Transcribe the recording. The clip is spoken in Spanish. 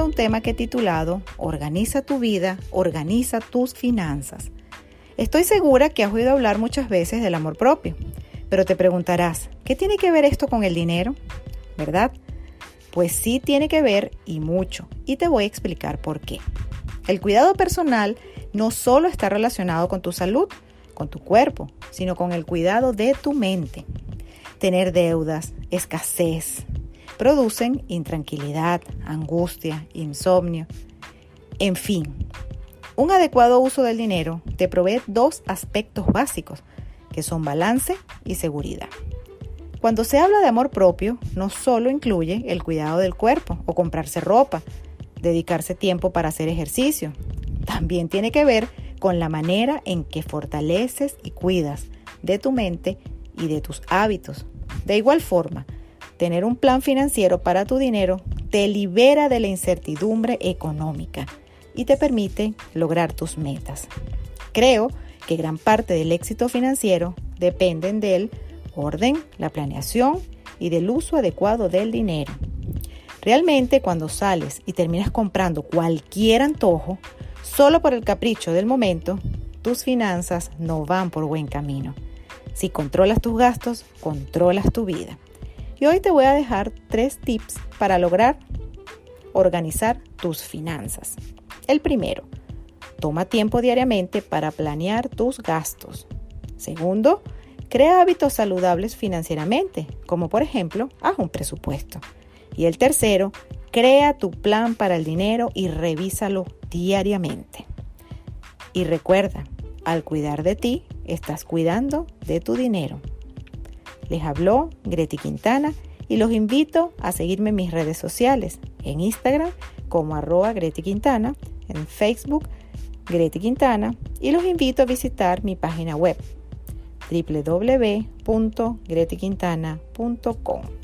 un tema que he titulado Organiza tu vida, organiza tus finanzas. Estoy segura que has oído hablar muchas veces del amor propio, pero te preguntarás, ¿qué tiene que ver esto con el dinero? ¿Verdad? Pues sí tiene que ver y mucho, y te voy a explicar por qué. El cuidado personal no solo está relacionado con tu salud, con tu cuerpo, sino con el cuidado de tu mente. Tener deudas, escasez, producen intranquilidad, angustia, insomnio, en fin. Un adecuado uso del dinero te provee dos aspectos básicos, que son balance y seguridad. Cuando se habla de amor propio, no solo incluye el cuidado del cuerpo o comprarse ropa, dedicarse tiempo para hacer ejercicio, también tiene que ver con la manera en que fortaleces y cuidas de tu mente y de tus hábitos. De igual forma, Tener un plan financiero para tu dinero te libera de la incertidumbre económica y te permite lograr tus metas. Creo que gran parte del éxito financiero dependen del orden, la planeación y del uso adecuado del dinero. Realmente cuando sales y terminas comprando cualquier antojo, solo por el capricho del momento, tus finanzas no van por buen camino. Si controlas tus gastos, controlas tu vida. Y hoy te voy a dejar tres tips para lograr organizar tus finanzas. El primero, toma tiempo diariamente para planear tus gastos. Segundo, crea hábitos saludables financieramente, como por ejemplo, haz un presupuesto. Y el tercero, crea tu plan para el dinero y revísalo diariamente. Y recuerda, al cuidar de ti, estás cuidando de tu dinero. Les habló Greti Quintana y los invito a seguirme en mis redes sociales, en Instagram como arroba Greti Quintana, en Facebook Greti Quintana y los invito a visitar mi página web www.gretiquintana.com.